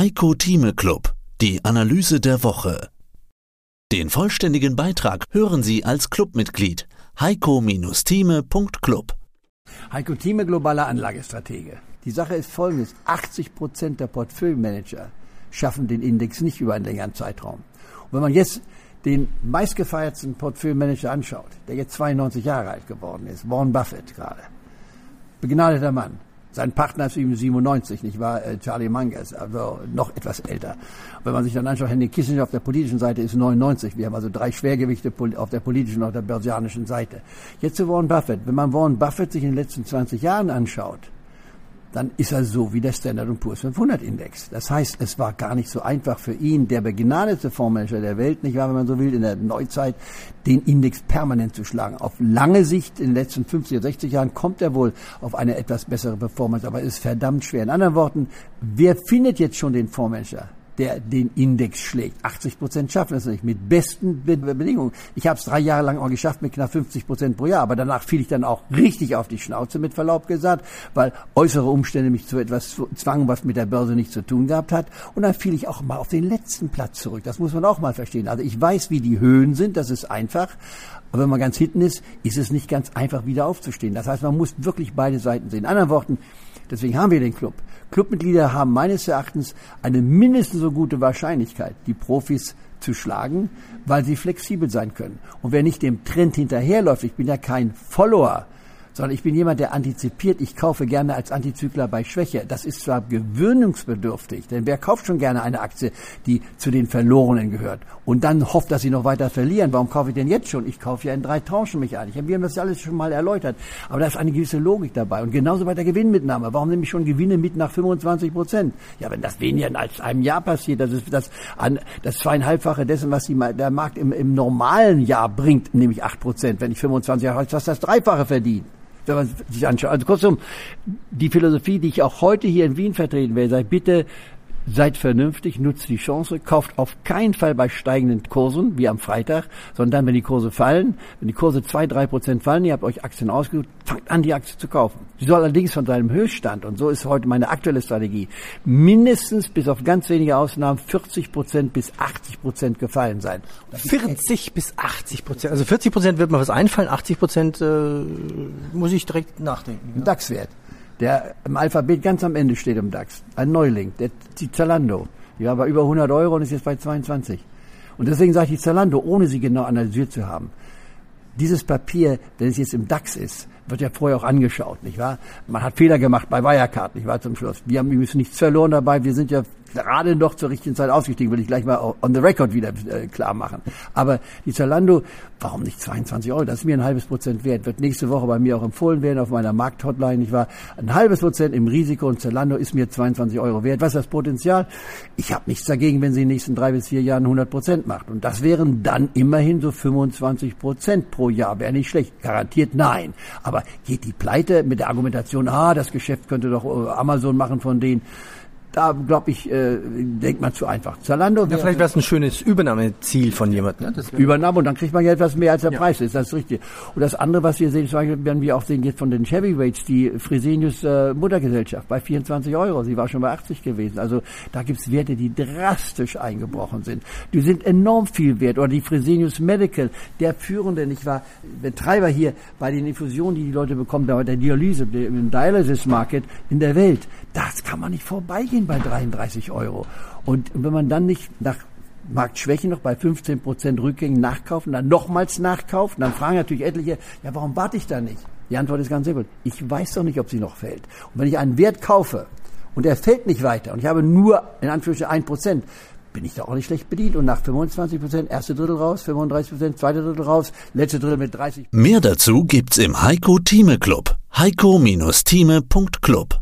Heiko Thieme Club, die Analyse der Woche. Den vollständigen Beitrag hören Sie als Clubmitglied heiko-thieme.club. Heiko Thieme, globaler Anlagestratege. Die Sache ist folgendes. 80 Prozent der Portfolio-Manager schaffen den Index nicht über einen längeren Zeitraum. Und wenn man jetzt den meistgefeiertsten Portfolio-Manager anschaut, der jetzt 92 Jahre alt geworden ist, Warren Buffett gerade, begnadeter Mann, sein Partner ist ihm 97, nicht wahr? Äh, Charlie Mangas, also noch etwas älter. Wenn man sich dann anschaut, Henry Kissinger auf der politischen Seite ist 99. Wir haben also drei Schwergewichte auf der politischen und auf der börsianischen Seite. Jetzt zu Warren Buffett. Wenn man Warren Buffett sich in den letzten 20 Jahren anschaut, dann ist er so wie der Standard Poor's 500 Index. Das heißt, es war gar nicht so einfach für ihn, der begnadete Fondsmanager der Welt, nicht wahr, wenn man so will, in der Neuzeit, den Index permanent zu schlagen. Auf lange Sicht, in den letzten 50 oder 60 Jahren, kommt er wohl auf eine etwas bessere Performance, aber es ist verdammt schwer. In anderen Worten, wer findet jetzt schon den Fondsmanager? Der den Index schlägt. 80 Prozent schaffen es nicht, mit besten Bedingungen. Ich habe es drei Jahre lang auch geschafft mit knapp 50 Prozent pro Jahr, aber danach fiel ich dann auch richtig auf die Schnauze, mit Verlaub gesagt, weil äußere Umstände mich zu etwas zwangen, was mit der Börse nichts zu tun gehabt hat. Und dann fiel ich auch mal auf den letzten Platz zurück. Das muss man auch mal verstehen. Also ich weiß, wie die Höhen sind, das ist einfach. Aber wenn man ganz hinten ist, ist es nicht ganz einfach wieder aufzustehen. Das heißt, man muss wirklich beide Seiten sehen. In anderen Worten, Deswegen haben wir den Club. Clubmitglieder haben meines Erachtens eine mindestens so gute Wahrscheinlichkeit, die Profis zu schlagen, weil sie flexibel sein können. Und wer nicht dem Trend hinterherläuft, ich bin ja kein Follower, sondern ich bin jemand, der antizipiert. Ich kaufe gerne als Antizykler bei Schwäche. Das ist zwar gewöhnungsbedürftig, denn wer kauft schon gerne eine Aktie, die zu den Verlorenen gehört und dann hofft, dass sie noch weiter verlieren? Warum kaufe ich denn jetzt schon? Ich kaufe ja in drei Tranchen mich ein. Wir haben das alles schon mal erläutert. Aber da ist eine gewisse Logik dabei. Und genauso bei der Gewinnmitnahme. Warum nehme ich schon Gewinne mit nach 25 Prozent? Ja, wenn das weniger als einem Jahr passiert, das ist das, an, das zweieinhalbfache dessen, was die, der Markt im, im normalen Jahr bringt, nämlich acht Prozent. Wenn ich 25 Jahre alt, das das Dreifache verdiene wenn man sich anschaut. Also kurzum, die Philosophie, die ich auch heute hier in Wien vertreten werde, sei bitte Seid vernünftig, nutzt die Chance, kauft auf keinen Fall bei steigenden Kursen, wie am Freitag, sondern dann, wenn die Kurse fallen, wenn die Kurse zwei, drei Prozent fallen, ihr habt euch Aktien ausgesucht, fangt an, die Aktie zu kaufen. Sie soll allerdings von seinem Höchststand, und so ist heute meine aktuelle Strategie, mindestens bis auf ganz wenige Ausnahmen 40 Prozent bis 80 Prozent gefallen sein. 40 bis 80 Prozent, also 40 Prozent wird mir was einfallen, 80 Prozent äh, muss ich direkt nachdenken. Ja. DAX-Wert der im Alphabet ganz am Ende steht im DAX. Ein Neuling, der, die Zalando. Die war bei über 100 Euro und ist jetzt bei 22. Und deswegen sage ich Zalando, ohne sie genau analysiert zu haben. Dieses Papier, wenn es jetzt im DAX ist, wird ja vorher auch angeschaut, nicht wahr? Man hat Fehler gemacht bei Wirecard, nicht wahr, zum Schluss. Wir haben übrigens nichts verloren dabei. Wir sind ja gerade noch zur richtigen Zeit ausgestiegen, will ich gleich mal on the record wieder äh, klar machen. Aber die Zalando, warum nicht 22 Euro? Das ist mir ein halbes Prozent wert. Wird nächste Woche bei mir auch empfohlen werden auf meiner Markthotline. Ich war ein halbes Prozent im Risiko und Zalando ist mir 22 Euro wert. Was ist das Potenzial? Ich habe nichts dagegen, wenn sie in den nächsten drei bis vier Jahren 100 Prozent macht. Und das wären dann immerhin so 25 Prozent pro Jahr. Wäre nicht schlecht. Garantiert nein. Aber geht die Pleite mit der Argumentation, ah, das Geschäft könnte doch äh, Amazon machen von denen da glaube ich, äh, denkt man zu einfach. Zalando. Ja, vielleicht wäre es ein schönes Übernahmeziel von jemandem. Ne? Übernahme und dann kriegt man ja etwas mehr als der ja. Preis ist, das ist richtig. Und das andere, was wir sehen, zum Beispiel werden wir auch sehen jetzt von den Heavyweights, die Fresenius äh, Muttergesellschaft bei 24 Euro. Sie war schon bei 80 gewesen. Also da gibt's Werte, die drastisch eingebrochen sind. Die sind enorm viel wert. Oder die Fresenius Medical, der führende, nicht wahr, Betreiber hier bei den Infusionen, die die Leute bekommen, bei der Dialyse, im Dialysis Market in der Welt. Das kann man nicht vorbeigehen stehen bei 33 Euro. Und wenn man dann nicht nach Marktschwäche noch bei 15 Prozent Rückgängen nachkaufen, dann nochmals nachkaufen, dann fragen natürlich etliche, ja, warum warte ich da nicht? Die Antwort ist ganz simpel. Ich weiß doch nicht, ob sie noch fällt. Und wenn ich einen Wert kaufe und er fällt nicht weiter und ich habe nur in Anführungsstrichen ein Prozent, bin ich da auch nicht schlecht bedient. Und nach 25 Prozent, erste Drittel raus, 35 Prozent, zweite Drittel raus, letzte Drittel mit 30. Mehr dazu gibt's im Heiko Thieme Club. heiko-thieme.club